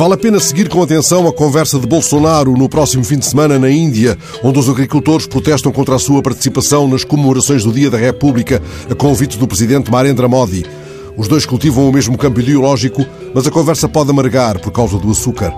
Vale a pena seguir com atenção a conversa de Bolsonaro no próximo fim de semana na Índia, onde os agricultores protestam contra a sua participação nas comemorações do Dia da República, a convite do presidente Narendra Modi. Os dois cultivam o mesmo campo ideológico, mas a conversa pode amargar por causa do açúcar.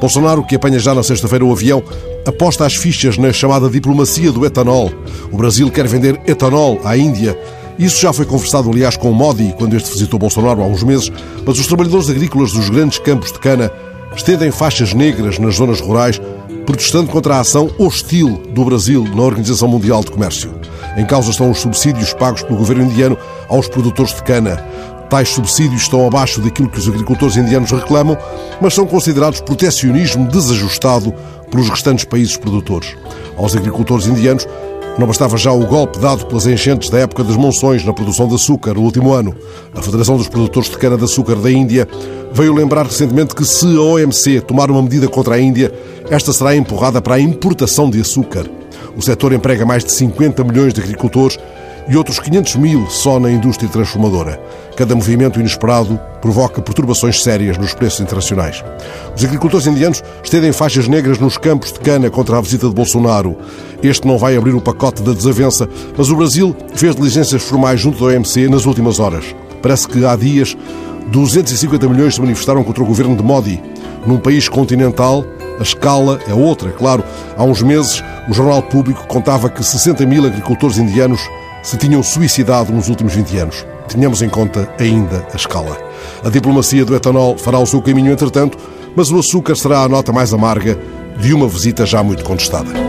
Bolsonaro, que apanha já na sexta-feira o avião, aposta as fichas na chamada diplomacia do etanol. O Brasil quer vender etanol à Índia isso já foi conversado, aliás, com Modi quando este visitou Bolsonaro há uns meses, mas os trabalhadores agrícolas dos grandes campos de cana estendem faixas negras nas zonas rurais, protestando contra a ação hostil do Brasil na Organização Mundial de Comércio. Em causa estão os subsídios pagos pelo governo indiano aos produtores de cana. Tais subsídios estão abaixo daquilo que os agricultores indianos reclamam, mas são considerados protecionismo desajustado pelos restantes países produtores. Aos agricultores indianos não bastava já o golpe dado pelas enchentes da época das monções na produção de açúcar no último ano. A Federação dos Produtores de Cana-de-Açúcar da Índia veio lembrar recentemente que se a OMC tomar uma medida contra a Índia, esta será empurrada para a importação de açúcar. O setor emprega mais de 50 milhões de agricultores e outros 500 mil só na indústria transformadora. Cada movimento inesperado provoca perturbações sérias nos preços internacionais. Os agricultores indianos estendem faixas negras nos campos de cana contra a visita de Bolsonaro. Este não vai abrir o pacote da desavença, mas o Brasil fez diligências formais junto da OMC nas últimas horas. Parece que há dias 250 milhões se manifestaram contra o governo de Modi. Num país continental, a escala é outra, claro. Há uns meses, o Jornal Público contava que 60 mil agricultores indianos se tinham suicidado nos últimos 20 anos. Tenhamos em conta ainda a escala. A diplomacia do etanol fará o seu caminho entretanto, mas o açúcar será a nota mais amarga de uma visita já muito contestada.